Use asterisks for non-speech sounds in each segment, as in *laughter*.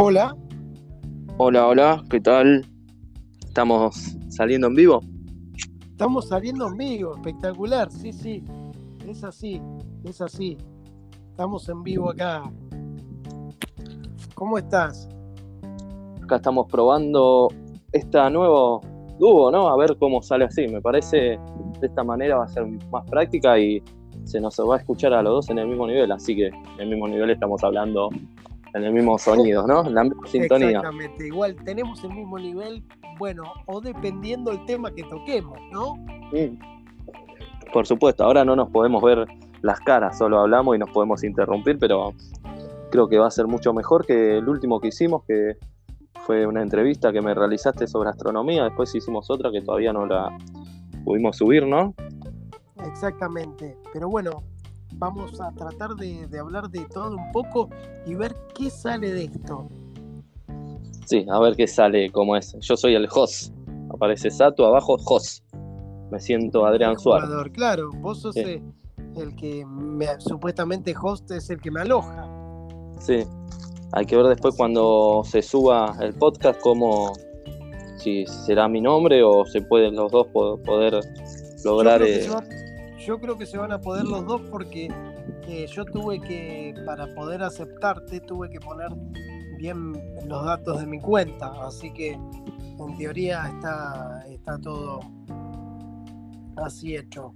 Hola. Hola, hola, ¿qué tal? ¿Estamos saliendo en vivo? Estamos saliendo en vivo, espectacular, sí, sí. Es así, es así. Estamos en vivo acá. ¿Cómo estás? Acá estamos probando esta nuevo dúo, ¿no? A ver cómo sale así. Me parece de esta manera va a ser más práctica y se nos va a escuchar a los dos en el mismo nivel, así que en el mismo nivel estamos hablando en el mismo sonido, ¿no? En la misma sintonía. Exactamente, igual tenemos el mismo nivel, bueno, o dependiendo el tema que toquemos, ¿no? Sí. Por supuesto, ahora no nos podemos ver las caras, solo hablamos y nos podemos interrumpir, pero creo que va a ser mucho mejor que el último que hicimos, que fue una entrevista que me realizaste sobre astronomía, después hicimos otra que todavía no la pudimos subir, ¿no? Exactamente, pero bueno, vamos a tratar de, de, hablar de todo un poco y ver qué sale de esto. Sí, a ver qué sale, cómo es. Yo soy el host, aparece Sato, abajo host. Me siento Adrián Suárez. Claro, vos sos sí. el que me, supuestamente host es el que me aloja. Sí, hay que ver después cuando se suba el podcast cómo, si será mi nombre o se pueden los dos poder lograr... Yo creo, eh... yo creo que se van a poder los dos porque eh, yo tuve que, para poder aceptarte, tuve que poner bien los datos de mi cuenta, así que en teoría está, está todo así hecho.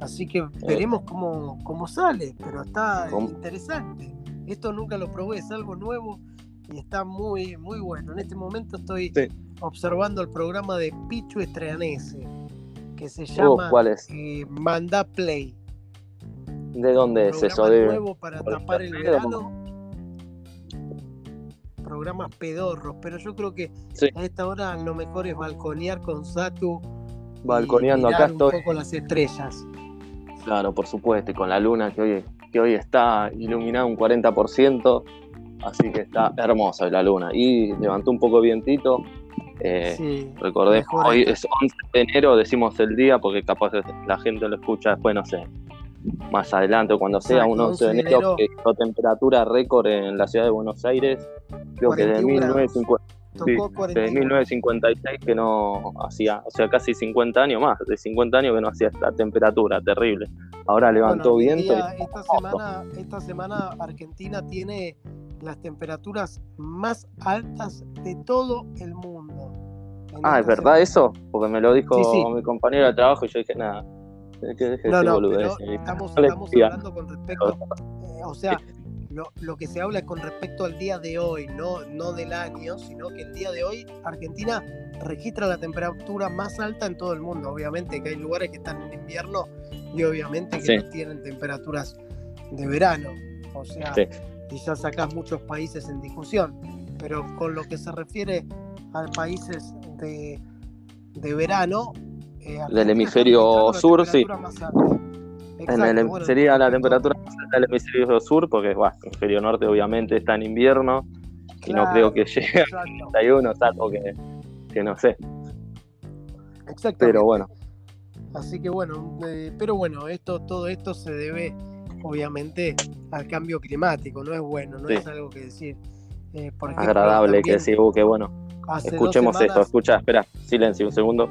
Así que veremos cómo, cómo sale, pero está ¿Cómo? interesante. Esto nunca lo probé, es algo nuevo y está muy, muy bueno. En este momento estoy sí. observando el programa de Pichu Estreanese, que se llama uh, ¿cuál es? Eh, Manda Play. ¿De dónde es eso? De... nuevo para tapar el verano. Programas pedorros, pero yo creo que sí. a esta hora lo mejor es balconear con Satu. Balconeando acá estoy. Un poco las estrellas. Claro, por supuesto, y con la luna que hoy, que hoy está iluminada un 40%, así que está hermosa la luna. Y levantó un poco vientito. Eh, sí, recordé, hoy es 11 de enero, decimos el día, porque capaz la gente lo escucha después, no sé, más adelante, cuando sea un 11 de enero, enero que hizo temperatura récord en la ciudad de Buenos Aires, creo que de 1950. Sí, de 1956 que no hacía, o sea, casi 50 años más, de 50 años que no hacía esta temperatura terrible. Ahora levantó bueno, viento. Día, y... esta, semana, esta semana Argentina tiene las temperaturas más altas de todo el mundo. Ah, ¿es verdad eso? Porque me lo dijo sí, sí. mi compañero de trabajo y yo dije, nada, que deje no, no, boludez. Estamos, estamos hablando con respecto, eh, o sea, lo, lo, que se habla es con respecto al día de hoy, no, no del año, sino que el día de hoy Argentina registra la temperatura más alta en todo el mundo. Obviamente que hay lugares que están en invierno y obviamente que sí. no tienen temperaturas de verano. O sea, sí. y ya sacás muchos países en discusión. Pero con lo que se refiere a países de, de verano, eh, del hemisferio sur, sí. Exacto, en el, bueno, sería la temperatura del hemisferio sur, porque bueno, el hemisferio norte obviamente está en invierno y no creo que llegue a 31, salvo que, que no sé. Exacto. Pero bueno. Así que bueno, eh, pero bueno, esto, todo esto se debe obviamente al cambio climático, no es bueno, no sí. es algo que decir. Eh, por ejemplo, Agradable que decir, uh, que bueno. Escuchemos semanas... esto, escucha, espera, silencio un segundo.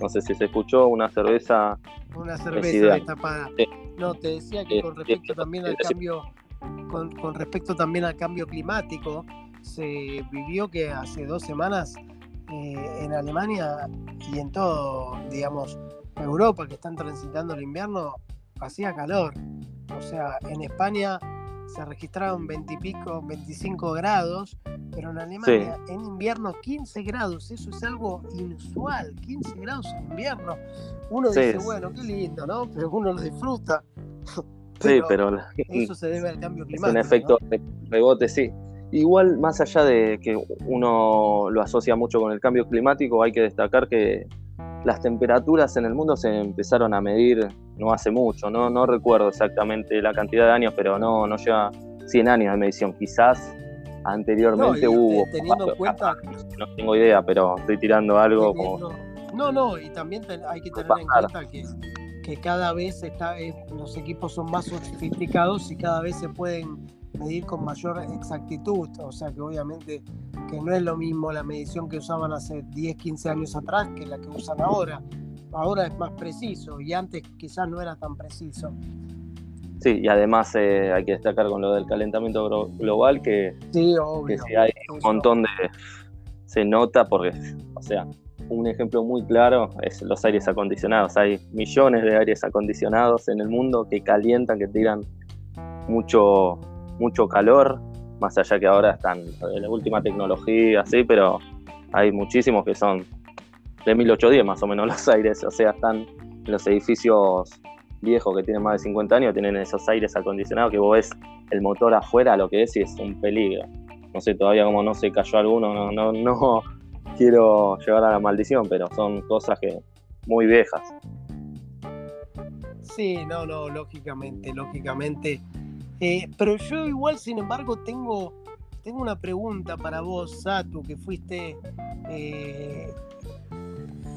No sé si se escuchó una cerveza. Una cerveza destapada. Sí. No, te decía que con respecto también al cambio, con, con, respecto también al cambio climático, se vivió que hace dos semanas eh, en Alemania y en todo, digamos, Europa que están transitando el invierno, hacía calor. O sea, en España se registraron 20 y pico, 25 grados, pero en Alemania sí. en invierno 15 grados, eso es algo inusual, 15 grados en invierno. Uno sí. dice, bueno, qué lindo, ¿no? Pero uno lo disfruta. Pero *laughs* sí, pero eso se debe al cambio climático. *laughs* Es un efecto ¿no? de rebote, sí. Igual, más allá de que uno lo asocia mucho con el cambio climático, hay que destacar que las temperaturas en el mundo se empezaron a medir no hace mucho, no, no recuerdo exactamente la cantidad de años, pero no, no lleva 100 años de medición. Quizás anteriormente no, hubo. Teniendo en cuenta. No tengo idea, pero estoy tirando algo teniendo, como. No, no, y también hay que tener en cuenta que, que cada vez está, eh, los equipos son más sofisticados y cada vez se pueden medir con mayor exactitud, o sea que obviamente que no es lo mismo la medición que usaban hace 10, 15 años atrás que la que usan ahora. Ahora es más preciso y antes quizás no era tan preciso. Sí, y además eh, hay que destacar con lo del calentamiento global que, sí, que si hay un montón de... se nota porque, o sea, un ejemplo muy claro es los aires acondicionados. Hay millones de aires acondicionados en el mundo que calientan, que tiran mucho, mucho calor, más allá que ahora están de la última tecnología, sí, pero hay muchísimos que son de 1810 más o menos *laughs* los aires, o sea, están en los edificios viejos que tienen más de 50 años, tienen esos aires acondicionados que vos ves el motor afuera, lo que es y es un peligro. No sé todavía cómo no se cayó alguno, no, no, no, *laughs* quiero llevar a la maldición, pero son cosas que muy viejas. Sí, no, no, lógicamente, lógicamente. Eh, pero yo igual, sin embargo, tengo, tengo una pregunta para vos, Satu, que fuiste eh,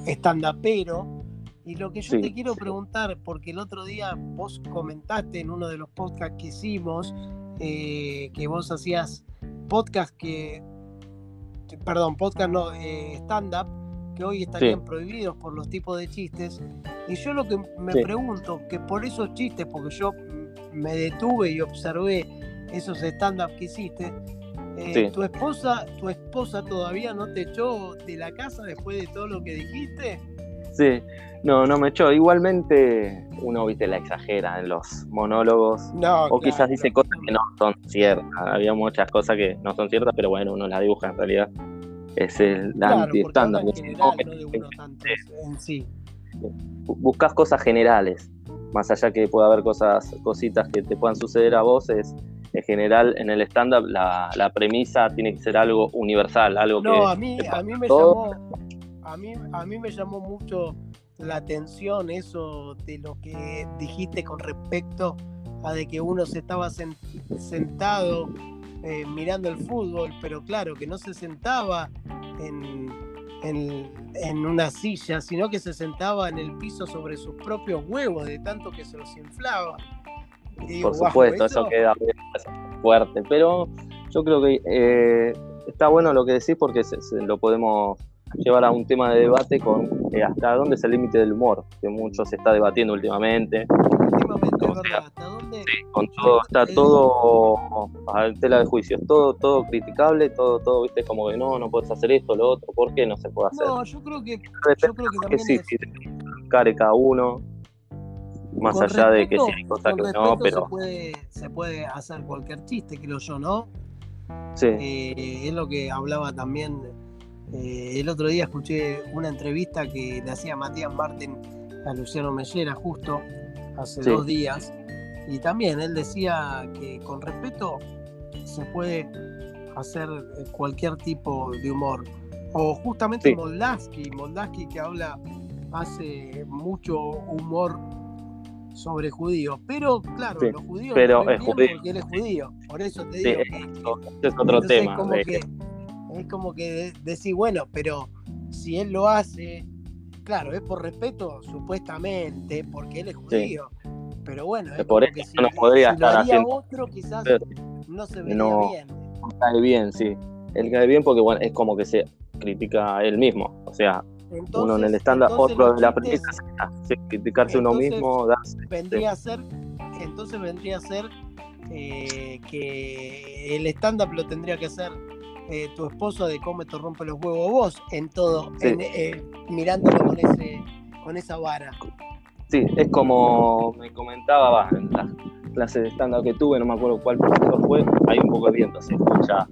estandapero. Y lo que yo te quiero preguntar, porque el otro día vos comentaste en uno de los podcasts que hicimos, eh, que vos hacías podcast que perdón, podcast no, eh, stand-up, que hoy estarían prohibidos por los tipos de chistes. Y yo lo que me pregunto, que por esos chistes, porque yo me detuve y observé esos stand-up que hiciste, eh, ¿tu, esposa, ¿tu esposa todavía no te echó de la casa después de todo lo que dijiste? Sí, no, no me echó. Igualmente uno, viste, la exagera en los monólogos. o quizás dice cosas que no son ciertas. Había muchas cosas que no son ciertas, pero bueno, uno las dibuja en realidad. Es el anti-estándar. Buscas cosas generales. Más allá que pueda haber cosas, cositas que te puedan suceder a vos, es en general en el stand-up la, premisa tiene que ser algo universal, algo no, a mí, a mí me llamó, a mí, a mí me llamó mucho la atención eso de lo que dijiste con respecto a de que uno se estaba sentado eh, mirando el fútbol, pero claro, que no se sentaba en, en, una silla, sino que se sentaba en el piso sobre sus propios huevos, de tanto que se los inflaba. Por supuesto, eso... queda fuerte, pero yo creo que eh, está bueno lo que decís porque se, lo podemos llevar a un tema de debate con eh, hasta dónde es el límite del humor, que mucho se está debatiendo últimamente. Últimamente, verdad, ¿hasta dónde? Sí, con todo, está todo a tela de juicio, todo, todo criticable, todo, todo, viste, como que no, no puedes hacer esto, lo otro, ¿por qué no se puede hacer? No, yo creo que, yo creo que también sí, es... sí, care cada uno, más allá de que sí hay cosas que no, pero... Se puede, se puede hacer cualquier chiste, creo yo, ¿no? Sí. Eh, es lo que hablaba también eh, el otro día escuché una entrevista que le hacía Matías Martín a Luciano Mellera justo hace dos días y también él decía que con respeto se puede hacer eh, cualquier tipo de humor. O justamente sí. Moldaski, que habla, hace mucho humor sobre judíos, pero claro, los judíos pero es judío. porque él es judío, por eso te digo que, es otro tema. Como que, es como que decir, bueno, pero si él lo hace, claro, es por respeto, supuestamente, porque él es judío. Pero bueno, es por que si, no podría lo haría otro, quizás no se vería bien. Cae bien, sí. Él cae bien porque bueno, es como que se critica a él mismo. O sea, uno en el estándar, otro de la premisa, criticarse uno mismo, vendría a ser, entonces vendría a ser eh, que el stand-up lo tendría que hacer eh, tu esposo de cómo te rompe los huevos vos en todo, eh, mirándolo con, ese, con esa vara. Sí, es como me comentaba en la clase de estándar que tuve, no me acuerdo cuál profesor fue, hay un poco de viento, se escucha,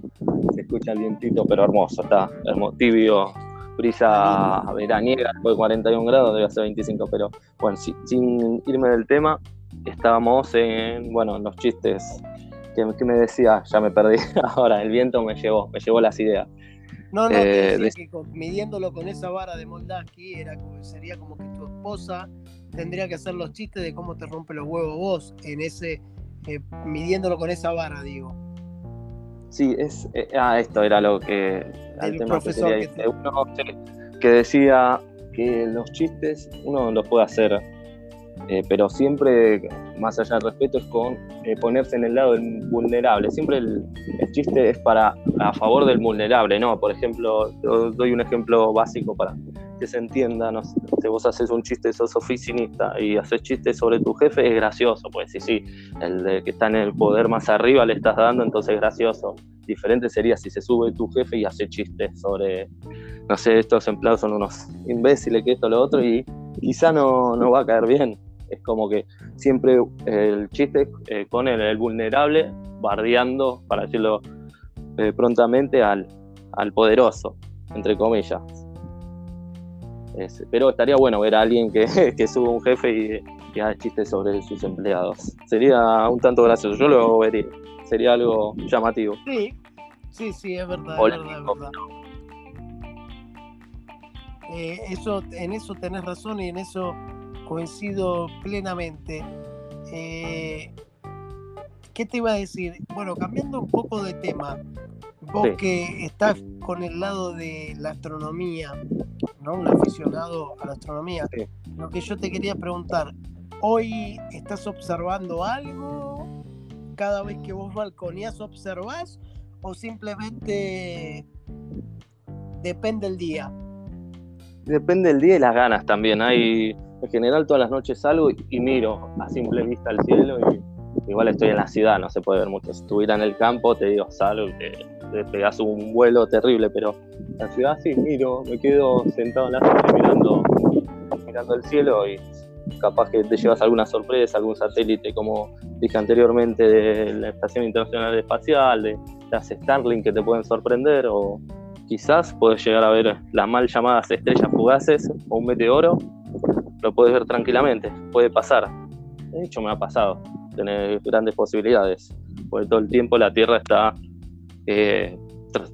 se escucha el vientito, pero hermoso, está hermoso, tibio, brisa veraniega, fue 41 grados, debe ser 25, pero bueno, sin irme del tema, estábamos en, bueno, los chistes que, me decía, ya me perdí, *laughs* ahora el viento me llevó, me llevó las ideas. No, no, eh, que midiéndolo con esa vara de Moldaski era sería como que tu esposa tendría que hacer los chistes de cómo te rompe los huevos vos, en ese, eh, midiéndolo con esa vara, digo. Sí, es, eh, ah, esto era lo que, el tema profesor que, uno que decía que los chistes uno los puede hacer eh, pero siempre, más allá del respeto, es con eh, ponerse en el lado del vulnerable. Siempre el, chiste es para a favor del vulnerable, ¿no? Por ejemplo, doy un ejemplo básico para que se entienda, no si vos haces un chiste, sos oficinista y haces chistes sobre tu jefe, es gracioso, pues sí, sí, el de que está en el poder más arriba le estás dando, entonces es gracioso. Diferente sería si se sube tu jefe y hace chistes sobre, no sé, estos empleados son unos imbéciles, que esto, lo otro, y quizá no, no va a caer bien es como que siempre el chiste eh, con el, vulnerable bardeando, para decirlo eh, prontamente, al, poderoso, entre comillas. pero estaría bueno ver a alguien que, *laughs* que suba un jefe y que haga chistes sobre sus empleados. Sería un tanto gracioso, yo lo vería. Sería algo llamativo. Sí, sí, sí, es verdad. Es verdad, eh, eso, en eso tenés razón y en eso coincido plenamente. Eh, ¿Qué te iba a decir? Bueno, cambiando un poco de tema, vos que estás con el lado de la astronomía, ¿no? Un aficionado a la astronomía, lo que yo te quería preguntar, ¿hoy estás observando algo? ¿Cada vez que vos balconías observás? ¿O simplemente depende el día? Depende del día y las ganas también. Hay en general todas las noches salgo y, miro a simple vista al cielo y igual estoy en la ciudad, no se puede ver mucho. Si estuviera en el campo, te digo, salgo y te, pegas un vuelo terrible, pero en la ciudad sí miro, me quedo sentado en la noche mirando, mirando el cielo y capaz que te llevas alguna sorpresa, algún satélite, como dije anteriormente, de la Estación Internacional Espacial, de las Starlink que te pueden sorprender, o quizás puedes llegar a ver las mal llamadas estrellas fugaces o un meteoro lo puedes ver tranquilamente, puede pasar. De hecho, me ha pasado, tener grandes posibilidades, porque todo el tiempo la Tierra está eh,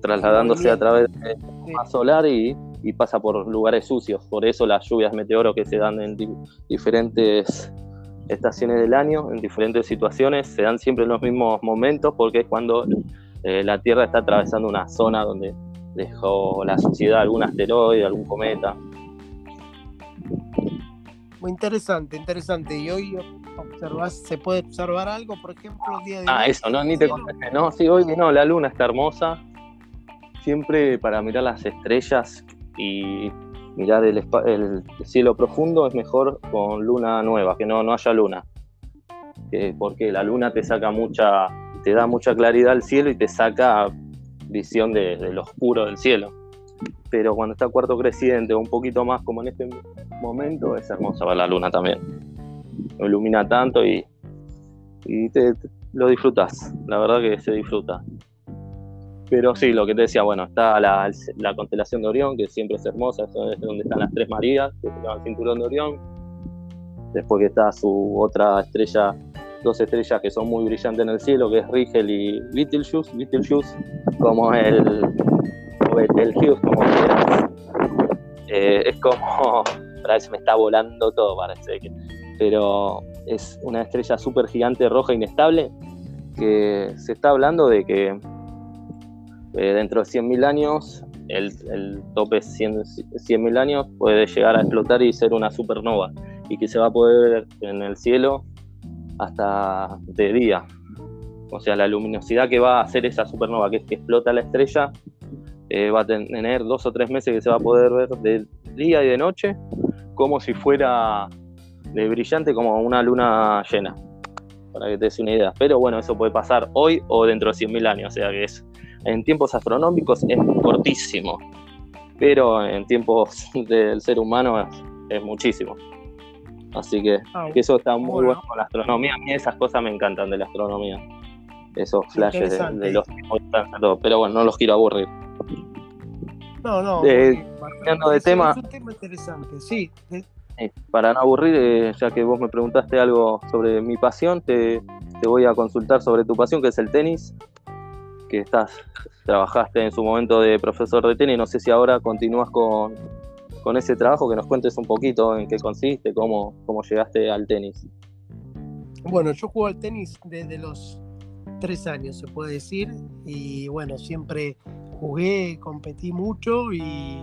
trasladándose a través del sistema solar y, pasa por lugares sucios. Por eso las lluvias meteoro que se dan en diferentes estaciones del año, en diferentes situaciones, se dan siempre en los mismos momentos, porque es cuando eh, la Tierra está atravesando una zona donde dejó la suciedad algún asteroide, algún cometa. Interesante, interesante. Y hoy observas, ¿se puede observar algo, por ejemplo, el día de Ah, eso, no, ni te contesté. No, sí, hoy no, la luna está hermosa. Siempre para mirar las estrellas y mirar el, cielo profundo es mejor con luna nueva, que no, no haya luna. porque la luna te saca mucha, te da mucha claridad al cielo y te saca visión de, de lo oscuro del cielo pero cuando está cuarto creciente o un poquito más como en este momento, es hermosa ver la luna también. Lo ilumina tanto y, y te, lo disfrutas, la verdad que se disfruta. Pero sí, lo que te decía, bueno, está la, constelación de Orión, que siempre es hermosa, es donde están las tres Marías, que se llama el cinturón de Orión. Después que está su otra estrella, dos estrellas que son muy brillantes en el cielo, que es Rigel y Betelgeuse. Betelgeuse como el, el Hughes, como eh, es como, a veces me está volando todo, parece que, pero es una estrella súper gigante roja inestable que se está hablando de que eh, dentro de 100.000 años, el, tope 100.000 años puede llegar a explotar y ser una supernova y que se va a poder ver en el cielo hasta de día. O sea, la luminosidad que va a hacer esa supernova, que es que explota la estrella, eh, va a tener dos o tres meses que se va a poder ver de día y de noche, como si fuera de brillante como una luna llena, para que te des una idea. Pero bueno, eso puede pasar hoy o dentro de 100.000 años, o sea que es en tiempos astronómicos es cortísimo, pero en tiempos *laughs* del ser humano es, muchísimo. Así ah, que, eso está muy bueno. con la astronomía. A mí esas cosas me encantan de la astronomía. Esos flashes de, de, los pero bueno, no los quiero aburrir. No, no. Eh, de tema. Es un tema interesante, sí. para no aburrir, eh, ya que vos me preguntaste algo sobre mi pasión, te, voy a consultar sobre tu pasión, que es el tenis. Que estás, trabajaste en su momento de profesor de tenis. No sé si ahora continúas con, con ese trabajo, que nos cuentes un poquito en qué consiste, cómo, cómo llegaste al tenis. Bueno, yo juego al tenis desde los tres años, se puede decir, y bueno, siempre jugué, competí mucho y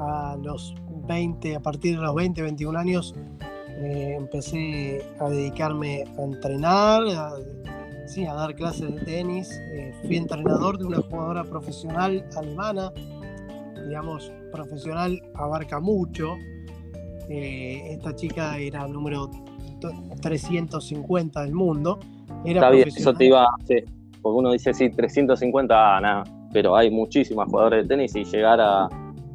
a los 20, a partir de los 20, 21 años eh, empecé a dedicarme a entrenar, a, sí, a dar clases de tenis. Eh, fui entrenador de una jugadora profesional alemana, digamos, profesional abarca mucho. Eh, esta chica era número 350 del mundo. Era Está bien, eso te iba porque uno dice, sí, 350, ah, nada, pero hay muchísimas jugadores de tenis y llegar a,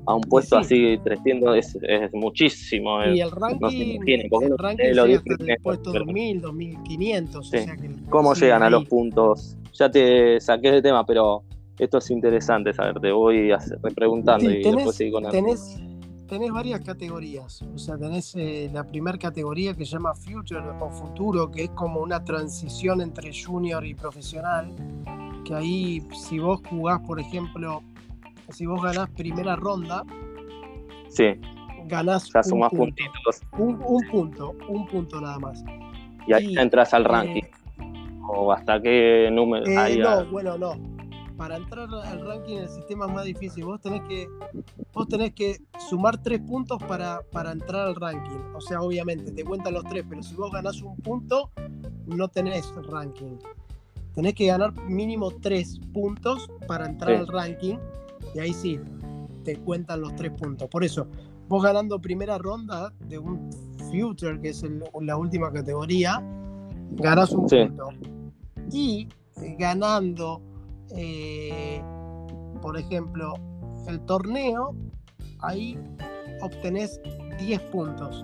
a un puesto así 300 es, es, muchísimo. Y el ranking, tiene, el ranking lo dice, el puesto 2000, 2500. ¿Cómo llegan a los puntos? Ya te saqué de tema, pero esto es interesante saber. Te voy preguntando y después seguir con tenés, tenés varias categorías. O sea, tenés eh, la primera categoría que se llama Future o Futuro, que es como una transición entre junior y profesional. Que ahí, si vos jugás, por ejemplo, si vos ganás primera ronda, sí. ganás ya un, punto, puntitos. Un, punto, un punto nada más. Y ahí entras al ranking. ¿O hasta qué número? Eh, no, bueno, no. Para entrar al ranking el sistema es más difícil. Vos tenés que, vos tenés que sumar tres puntos para, para entrar al ranking. O sea, obviamente te cuentan los tres, pero si vos ganás un punto, no tenés ranking. Tenés que ganar mínimo tres puntos para entrar al ranking y ahí sí, te cuentan los tres puntos. Por eso, vos ganando primera ronda de un Future, que es la última categoría, ganas un punto. Y eh, ganando, eh, por ejemplo, el torneo, ahí obtenés 10 puntos.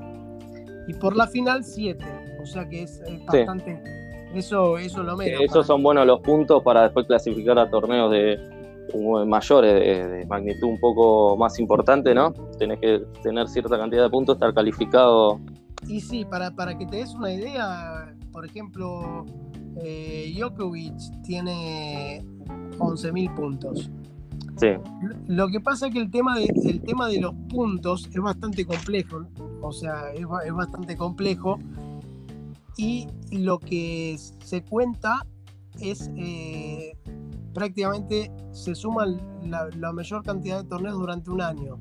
Y por la final 7. O sea que es bastante... Eso, eso lo menos. esos son buenos los puntos para después clasificar a torneos de, mayores, de, magnitud un poco más importante, ¿no? Tenés que tener cierta cantidad de puntos, estar calificado. Y sí, para, para que te des una idea, por ejemplo, eh, Djokovic tiene 11.000 puntos. Sí. Lo que pasa es que el tema, de, el tema de los puntos es bastante complejo, o sea, es, es bastante complejo y lo que se cuenta es eh, prácticamente se suma la, mayor cantidad de torneos durante un año.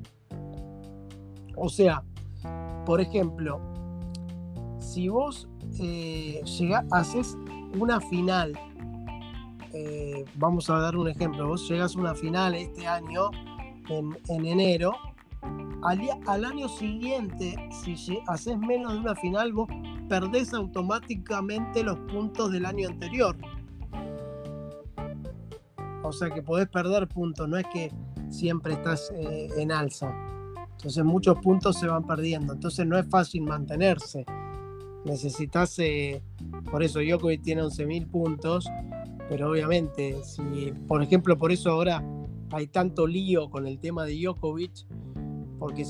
O sea, por ejemplo, si vos eh, haces una final, eh, vamos a dar un ejemplo, vos llegas a una final este año, en, enero, al, al, año siguiente, si haces menos de una final, vos perdés automáticamente los puntos del año anterior. O sea que podés perder puntos, no es que siempre estás eh, en alza. Entonces muchos puntos se van perdiendo. Entonces no es fácil mantenerse. Necesitas, eh, por eso Djokovic tiene 11.000 puntos, pero obviamente, si, por ejemplo, por eso ahora hay tanto lío con el tema de Djokovic, porque